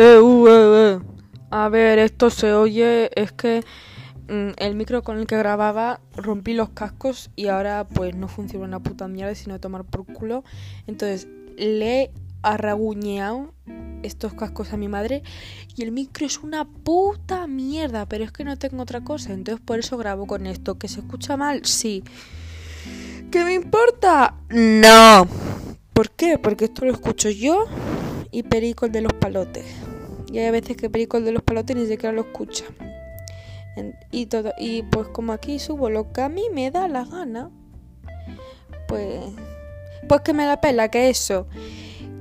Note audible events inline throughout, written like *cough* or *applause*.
Eh, uh, eh, eh. A ver, esto se oye, es que mm, el micro con el que grababa rompí los cascos y ahora pues no funciona una puta mierda sino tomar por culo. Entonces le arraguñeado estos cascos a mi madre y el micro es una puta mierda, pero es que no tengo otra cosa, entonces por eso grabo con esto. ¿Que se escucha mal? Sí. ¿Qué me importa? No. ¿Por qué? Porque esto lo escucho yo y Perico de los palotes. Y hay veces que Perico de los palotes ni siquiera lo escucha. Y todo, y pues como aquí subo lo que a mí me da la gana, pues pues que me la pela que eso.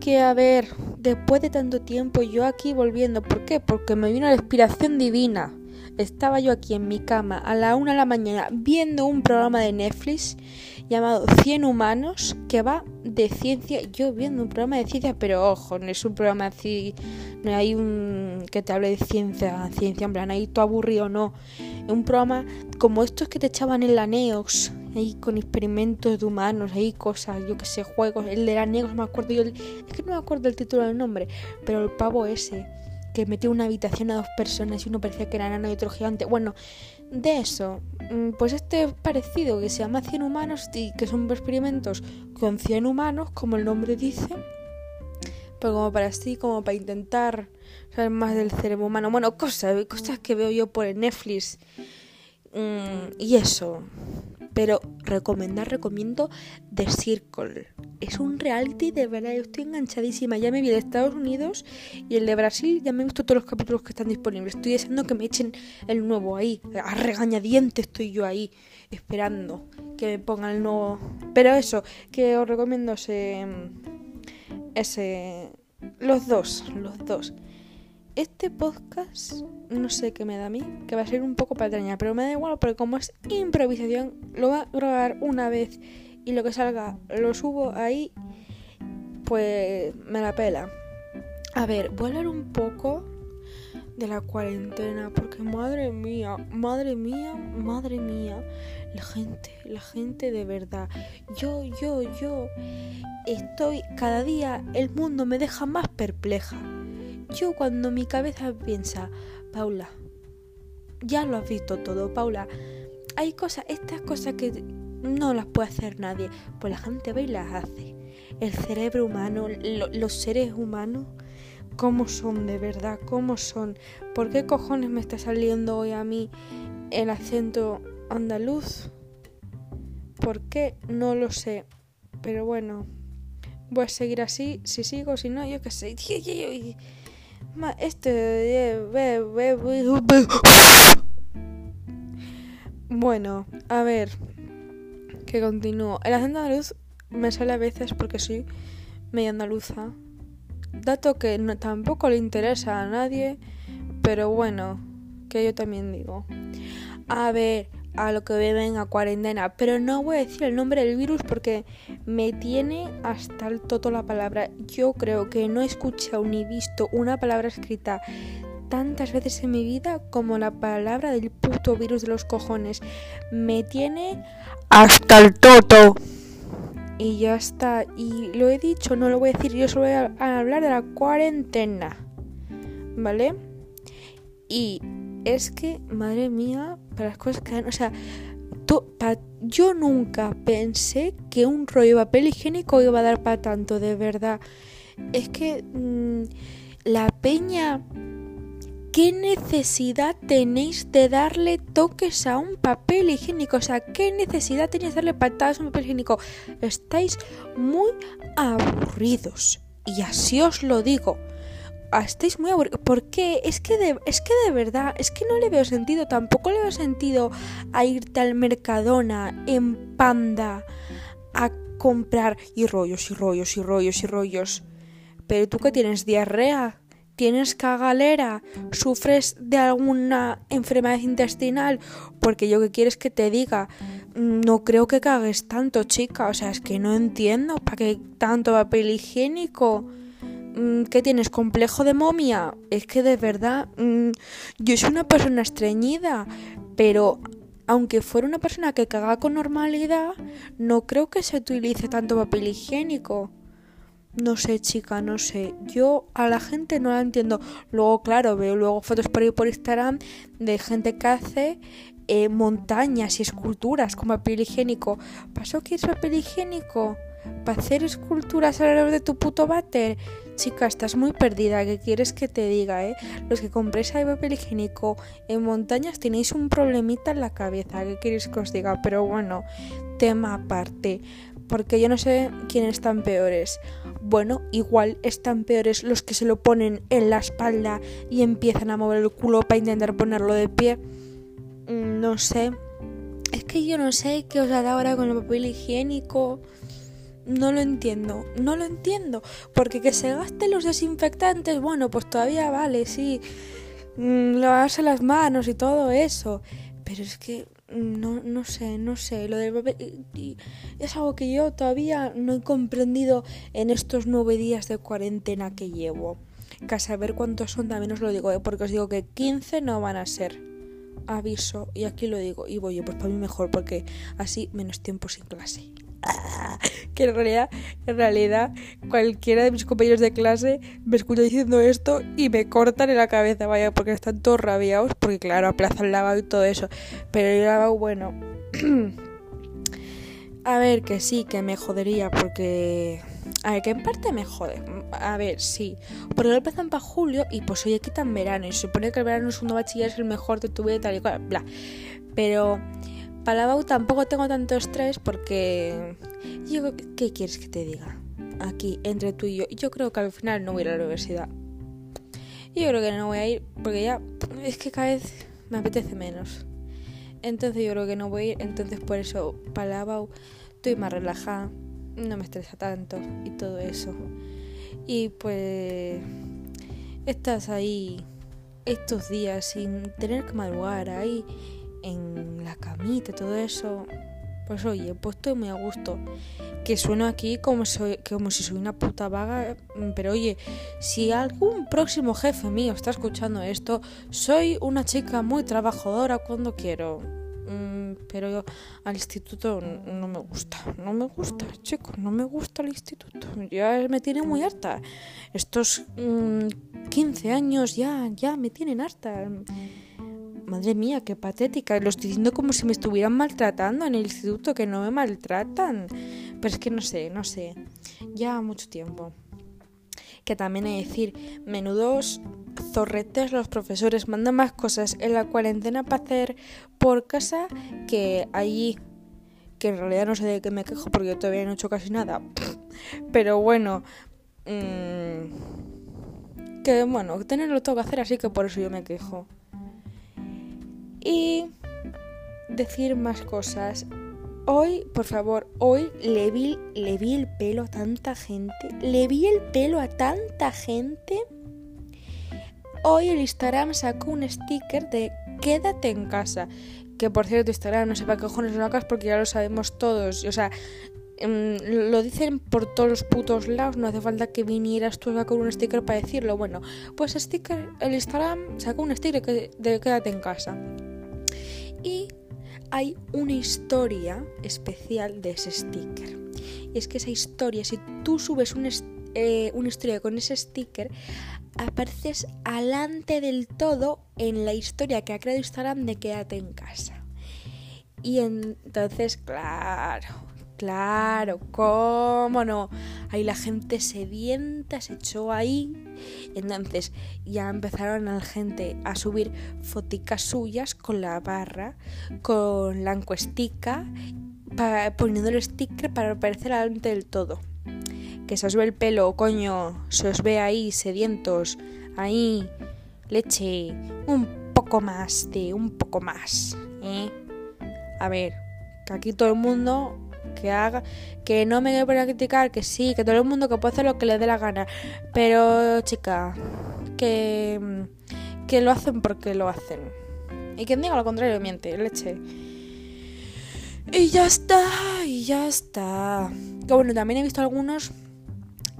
Que a ver, después de tanto tiempo yo aquí volviendo, ¿por qué? Porque me vino la inspiración divina. Estaba yo aquí en mi cama a la una de la mañana viendo un programa de Netflix llamado 100 humanos que va de ciencia. Yo viendo un programa de ciencia, pero ojo, no es un programa así, no hay un que te hable de ciencia, ciencia, en plan, ahí tú aburrido, no. Es un programa como estos que te echaban en la Neox, ahí con experimentos de humanos, ahí cosas, yo que sé, juegos. El de la Neox me acuerdo yo, es que no me acuerdo el título del nombre, pero el pavo ese que metió una habitación a dos personas y uno parecía que era nano y otro gigante. Bueno, de eso, mm, pues este parecido que se llama 100 humanos y que son experimentos con 100 humanos, como el nombre dice, pero como para así, como para intentar saber más del cerebro humano. Bueno, cosas, cosas que veo yo por Netflix. Mm, y eso. Pero recomendar, recomiendo The Circle. Es un reality de verdad, yo estoy enganchadísima. Ya me vi de Estados Unidos y el de Brasil, ya me he todos los capítulos que están disponibles. Estoy deseando que me echen el nuevo ahí. A regañadientes estoy yo ahí, esperando que me pongan el nuevo. Pero eso, que os recomiendo ese. Ese. Los dos, los dos. Este podcast, no sé qué me da a mí, que va a ser un poco patraña, pero me da igual porque como es improvisación, lo voy a grabar una vez y lo que salga lo subo ahí, pues me la pela. A ver, voy a hablar un poco de la cuarentena, porque madre mía, madre mía, madre mía, la gente, la gente de verdad. Yo, yo, yo estoy cada día, el mundo me deja más perpleja. Yo cuando mi cabeza piensa, Paula, ya lo has visto todo, Paula, hay cosas, estas cosas que no las puede hacer nadie, pues la gente va y las hace. El cerebro humano, los seres humanos, ¿cómo son de verdad? ¿Cómo son? ¿Por qué cojones me está saliendo hoy a mí el acento andaluz? ¿Por qué? No lo sé. Pero bueno, voy a seguir así. Si sigo, si no, yo qué sé. *laughs* Este. Bueno, a ver. Que continúo. El acento andaluz me sale a veces porque soy medio andaluza. Dato que no, tampoco le interesa a nadie. Pero bueno, que yo también digo. A ver, a lo que beben a cuarentena. Pero no voy a decir el nombre del virus porque me tiene hasta el toto la palabra. Yo creo que no he escuchado ni visto una palabra escrita tantas veces en mi vida como la palabra del puto virus de los cojones. Me tiene hasta el toto. Y ya está. Y lo he dicho, no lo voy a decir. Yo solo voy a hablar de la cuarentena. ¿Vale? Y es que, madre mía, para las cosas que... O sea, yo nunca pensé que un rollo de papel higiénico iba a dar para tanto, de verdad. Es que mm, la peña... ¿Qué necesidad tenéis de darle toques a un papel higiénico? O sea, ¿qué necesidad tenéis de darle patadas a un papel higiénico? Estáis muy aburridos. Y así os lo digo. Ah, estáis muy aburridos. ¿Por qué? Es que, de, es que de verdad, es que no le veo sentido. Tampoco le veo sentido a irte al Mercadona en panda a comprar y rollos y rollos y rollos y rollos. Pero tú que tienes diarrea, tienes cagalera, sufres de alguna enfermedad intestinal, porque yo que quieres que te diga, no creo que cagues tanto, chica. O sea, es que no entiendo para qué tanto papel higiénico. Mm, ¿Qué tienes? ¿Complejo de momia? Es que de verdad, mm, yo soy una persona estreñida, pero aunque fuera una persona que caga con normalidad, no creo que se utilice tanto papel higiénico. No sé, chica, no sé. Yo a la gente no la entiendo. Luego, claro, veo luego fotos por ahí por Instagram de gente que hace eh, montañas y esculturas con papel higiénico. ¿Pasó que es papel higiénico? ¿Para hacer esculturas alrededor de tu puto váter? Chica, estás muy perdida. ¿Qué quieres que te diga, eh? Los que compréis ahí papel higiénico en montañas tenéis un problemita en la cabeza. ¿Qué quieres que os diga? Pero bueno, tema aparte porque yo no sé quiénes están peores. Bueno, igual están peores los que se lo ponen en la espalda y empiezan a mover el culo para intentar ponerlo de pie. Mm, no sé. Es que yo no sé qué os hará ahora con el papel higiénico. No lo entiendo, no lo entiendo. Porque que se gasten los desinfectantes, bueno, pues todavía vale, sí. Mm, lavarse las manos y todo eso. Pero es que no, no sé, no sé. Lo del papel es algo que yo todavía no he comprendido en estos nueve días de cuarentena que llevo. Que a saber cuántos son también os lo digo, ¿eh? porque os digo que 15 no van a ser. Aviso, y aquí lo digo, y voy, pues para mí mejor, porque así menos tiempo sin clase. Que en realidad, en realidad, cualquiera de mis compañeros de clase me escucha diciendo esto y me cortan en la cabeza, vaya, porque están todos rabiados, porque claro, aplazan el lavado y todo eso. Pero el lavado, bueno. *clears throat* a ver, que sí, que me jodería, porque. A ver, que en parte me jode. A ver, sí. Porque lo empiezan para julio y pues hoy en verano. Y se supone que el verano es un bachiller, es el mejor de tu vida y tal y cual, bla. Pero para tampoco tengo tanto estrés porque yo ¿qué quieres que te diga? Aquí entre tú y yo, yo creo que al final no voy a ir a la universidad. Yo creo que no voy a ir porque ya es que cada vez me apetece menos. Entonces yo creo que no voy a ir, entonces por eso para estoy más relajada, no me estresa tanto y todo eso. Y pues estás ahí estos días sin tener que madrugar ahí en la camita todo eso, pues oye, pues estoy muy a gusto. Que sueno aquí como, soy, como si soy una puta vaga, pero oye, si algún próximo jefe mío está escuchando esto, soy una chica muy trabajadora cuando quiero. Mm, pero yo al instituto no me gusta, no me gusta, chicos, no me gusta el instituto. Ya me tiene muy harta. Estos 15 mm, años ya, ya me tienen harta. Madre mía, qué patética. Lo estoy diciendo como si me estuvieran maltratando en el instituto, que no me maltratan. Pero es que no sé, no sé. Ya mucho tiempo. Que también hay que decir, menudos zorretes los profesores mandan más cosas en la cuarentena para hacer por casa que allí. Que en realidad no sé de qué me quejo porque yo todavía no he hecho casi nada. *laughs* Pero bueno. Mmm, que bueno, tenerlo todo que hacer así que por eso yo me quejo. Y decir más cosas. Hoy, por favor, hoy le vi, le vi el pelo a tanta gente. Le vi el pelo a tanta gente. Hoy el Instagram sacó un sticker de quédate en casa. Que por cierto, Instagram no sé para qué cojones lo sacas porque ya lo sabemos todos. O sea, em, lo dicen por todos los putos lados. No hace falta que vinieras tú a con un sticker para decirlo. Bueno, pues sticker, el Instagram sacó un sticker de quédate en casa. Y hay una historia especial de ese sticker. Y es que esa historia, si tú subes eh, una historia con ese sticker, apareces alante del todo en la historia que ha creado Instagram de quédate en casa. Y entonces, claro, Claro, cómo no. Ahí la gente sedienta se echó ahí. Entonces ya empezaron la gente a subir foticas suyas con la barra, con la encuestica, poniendo el sticker para aparecer adelante del todo. Que se os ve el pelo, coño, se os ve ahí sedientos, ahí, leche, un poco más de un poco más. ¿eh? A ver, que aquí todo el mundo que haga, que no me a criticar, que sí, que todo el mundo que puede hacer lo que le dé la gana, pero chica, que, que lo hacen porque lo hacen. Y quien diga lo contrario miente, leche. Y ya está, y ya está. Que bueno, también he visto algunos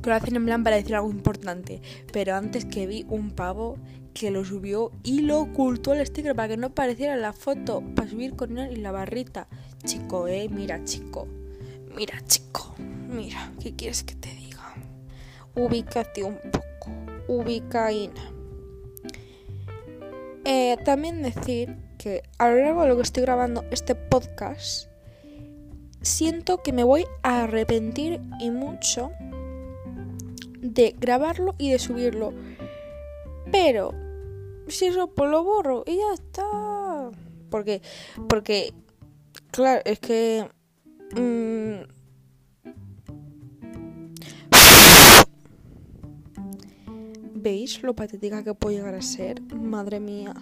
que lo hacen en plan para decir algo importante. Pero antes que vi un pavo que lo subió y lo ocultó el sticker para que no apareciera la foto para subir con él y la barrita. Chico, eh, mira, chico. Mira, chico, mira, ¿qué quieres que te diga? ubicación un poco, ubicaína. Eh, también decir que a lo largo de lo que estoy grabando este podcast, siento que me voy a arrepentir y mucho de grabarlo y de subirlo. Pero, si eso pues lo borro y ya está. Porque, porque, claro, es que... Mmm, ¿Veis lo patética que puedo llegar a ser? Madre mía.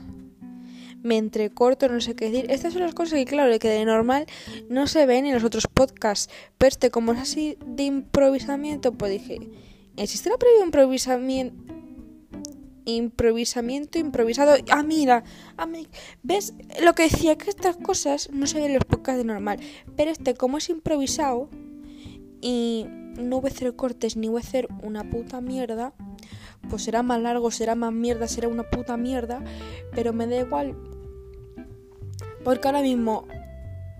Me entrecorto, no sé qué decir. Estas son las cosas que, claro, que de normal no se ven en los otros podcasts. Pero este, como es así de improvisamiento, pues dije, ¿existe la previo improvisamiento? Improvisamiento improvisado. Ah, mira, ah, ¿ves? Lo que decía que estas cosas no se ven en los podcasts de normal. Pero este, como es improvisado y no voy a hacer cortes ni voy a hacer una puta mierda, pues será más largo, será más mierda, será una puta mierda, pero me da igual. Porque ahora mismo...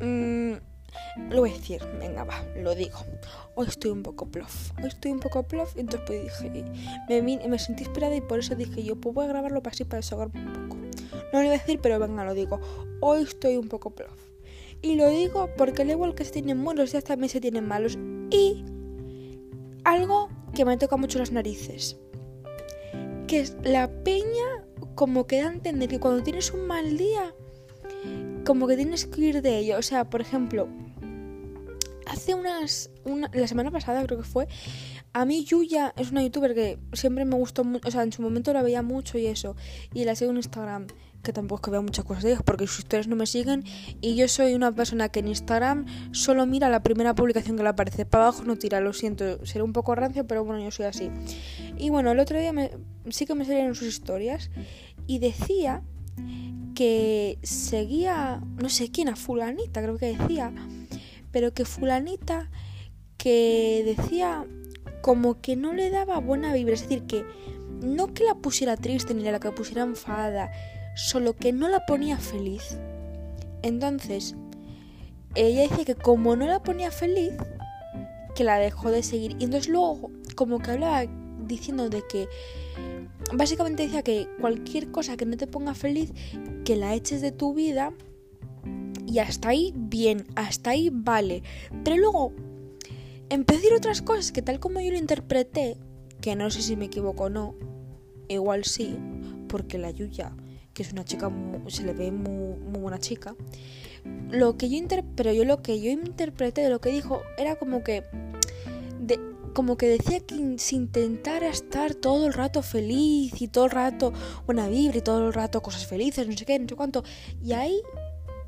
Mmm, lo voy a decir, venga, va, lo digo. Hoy estoy un poco plof. Hoy estoy un poco plof. Entonces pues dije, me, me sentí inspirada y por eso dije yo, pues voy a grabarlo para así, para desahogarme un poco. No lo iba a decir, pero venga, lo digo. Hoy estoy un poco plof. Y lo digo porque al igual que se tienen buenos días, también se tienen malos. Y algo que me toca mucho las narices que la peña como que da a entender que cuando tienes un mal día, como que tienes que ir de ello. O sea, por ejemplo, hace unas... la semana pasada creo que fue, a mí Yuya es una youtuber que siempre me gustó mucho, o sea, en su momento la veía mucho y eso, y la sigo en Instagram que tampoco es que vea muchas cosas de ellos porque sus historias no me siguen y yo soy una persona que en Instagram solo mira la primera publicación que le aparece para abajo no tira lo siento seré un poco rancio pero bueno yo soy así y bueno el otro día me, sí que me salieron sus historias y decía que seguía no sé quién a fulanita creo que decía pero que fulanita que decía como que no le daba buena vibra es decir que no que la pusiera triste ni la que pusiera enfada solo que no la ponía feliz. Entonces, ella dice que como no la ponía feliz, que la dejó de seguir. Y entonces luego, como que hablaba diciendo de que, básicamente decía que cualquier cosa que no te ponga feliz, que la eches de tu vida. Y hasta ahí bien, hasta ahí vale. Pero luego empecé a decir otras cosas que tal como yo lo interpreté, que no sé si me equivoco o no, igual sí, porque la Yuya que es una chica, se le ve muy, buena chica. Lo que yo pero yo lo que yo interpreté de lo que dijo era como que de, como que decía que se intentara estar todo el rato feliz y todo el rato buena vibra y todo el rato cosas felices, no sé qué, no sé cuánto. Y ahí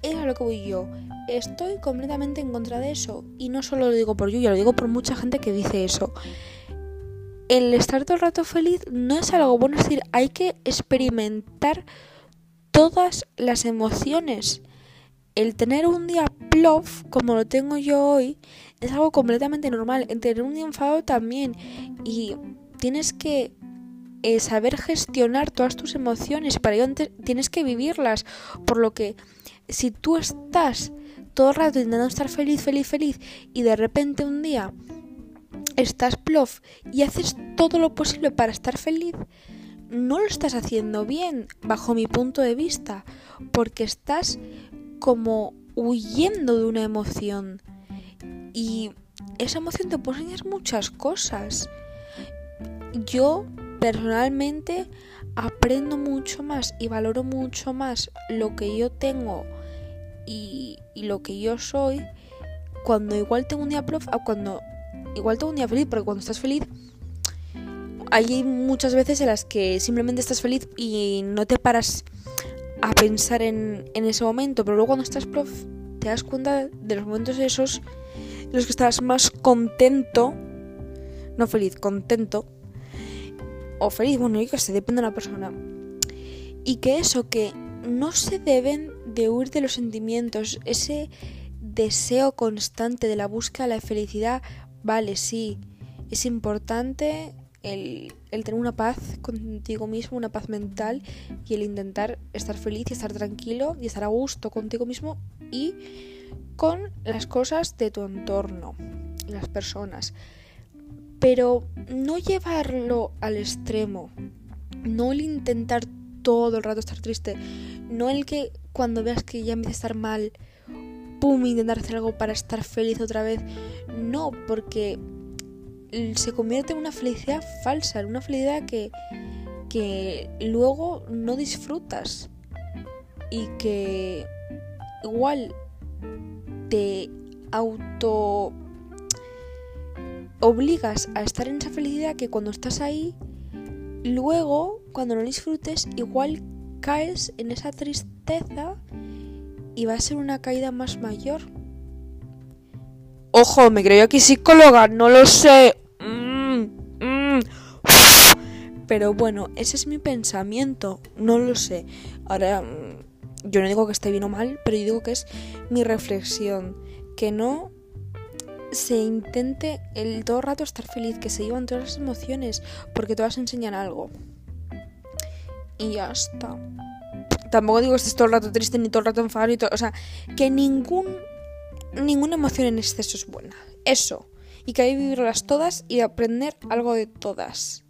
es a lo que voy yo. Estoy completamente en contra de eso. Y no solo lo digo por Yuya, lo digo por mucha gente que dice eso. El estar todo el rato feliz no es algo bueno, es decir, hay que experimentar todas las emociones. El tener un día plof, como lo tengo yo hoy, es algo completamente normal. El tener un día enfado también. Y tienes que eh, saber gestionar todas tus emociones. Para ello tienes que vivirlas. Por lo que si tú estás todo el rato intentando estar feliz, feliz, feliz, y de repente un día estás plof y haces todo lo posible para estar feliz, no lo estás haciendo bien, bajo mi punto de vista, porque estás como huyendo de una emoción. Y esa emoción te puede enseñar muchas cosas. Yo personalmente aprendo mucho más y valoro mucho más lo que yo tengo y, lo que yo soy cuando igual tengo un día prof a cuando igual tengo un día feliz, porque cuando estás feliz hay muchas veces en las que simplemente estás feliz y no te paras a pensar en, ese momento, pero luego cuando estás prof te das cuenta de los momentos esos en los que estás más contento, no feliz, contento, o feliz, bueno, yo que sé, depende de la persona. Y que eso, que no se deben de huir de los sentimientos, ese deseo constante de la búsqueda de la felicidad, vale, sí, es importante el, tener una paz contigo mismo, una paz mental y el intentar estar feliz y estar tranquilo y estar a gusto contigo mismo y con las cosas de tu entorno, las personas. pero no llevarlo al extremo, no el intentar todo el rato estar triste, no el que cuando veas que ya empieza a estar mal, pum, intentar hacer algo para estar feliz otra vez, no, porque se convierte en una felicidad falsa, en una felicidad que, que luego no disfrutas y que igual te auto obligas a estar en esa felicidad que cuando estás ahí, luego, cuando no disfrutes, igual caes en esa tristeza y va a ser una caída más mayor. Ojo, me creo aquí psicóloga, no lo sé. Pero bueno, ese es mi pensamiento, no lo sé. Ahora, mm, yo no digo que esté bien o mal, pero yo digo que es mi reflexión. Que no se intente el todo rato estar feliz, que se llevan todas las emociones, porque todas enseñan algo. Y ya está. Tampoco digo que estés todo el rato triste ni todo el rato enfadado todo. O sea, que ningún, ninguna emoción en exceso es buena. Eso. Y que hay que vivirlas todas y aprender algo de todas.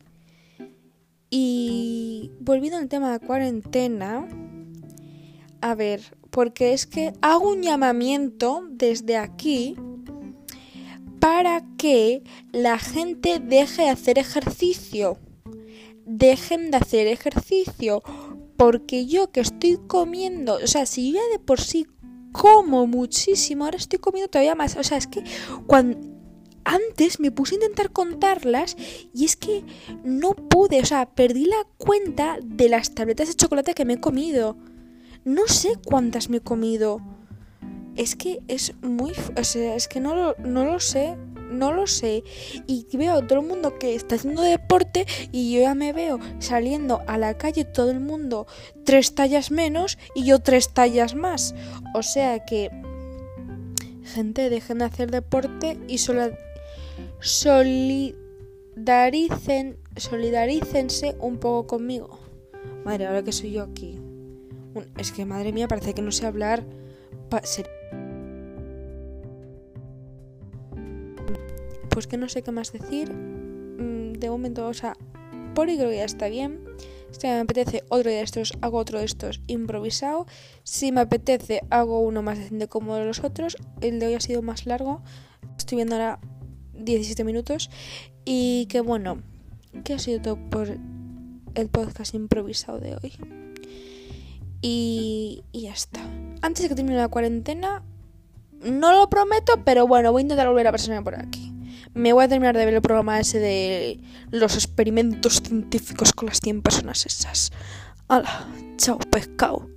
Y volviendo al tema de cuarentena, a ver, porque es que hago un llamamiento desde aquí para que la gente deje de hacer ejercicio. Dejen de hacer ejercicio. Porque yo que estoy comiendo, o sea, si yo ya de por sí como muchísimo, ahora estoy comiendo todavía más. O sea, es que cuando antes me puse a intentar contarlas y es que no pude, o sea, perdí la cuenta de las tabletas de chocolate que me he comido. No sé cuántas me he comido. Es que es muy... O sea, es que no lo, no lo sé, no lo sé. Y veo a todo el mundo que está haciendo deporte y yo ya me veo saliendo a la calle todo el mundo tres tallas menos y yo tres tallas más. O sea que... Gente, dejen de hacer deporte y solo solidaricen, solidarícense un poco conmigo. Madre, ahora que soy yo aquí. Es que, madre mía, parece que no sé hablar. pues que no sé qué más decir. Mm, de momento, o sea, por hoy creo que ya está bien. Si me apetece otro de estos, hago otro de estos improvisado. Si me apetece, hago uno más decente como los otros. El de hoy ha sido más largo. Estoy viendo ahora 17 minutos. Y que bueno, que ha sido todo por el podcast improvisado de hoy. Y, y ya está. Antes de que termine la cuarentena, no lo prometo, pero bueno, voy a intentar volver a pasarme por aquí. Me voy a terminar de ver el programa ese de los experimentos científicos con las 100 personas esas. Hala, chao pescado.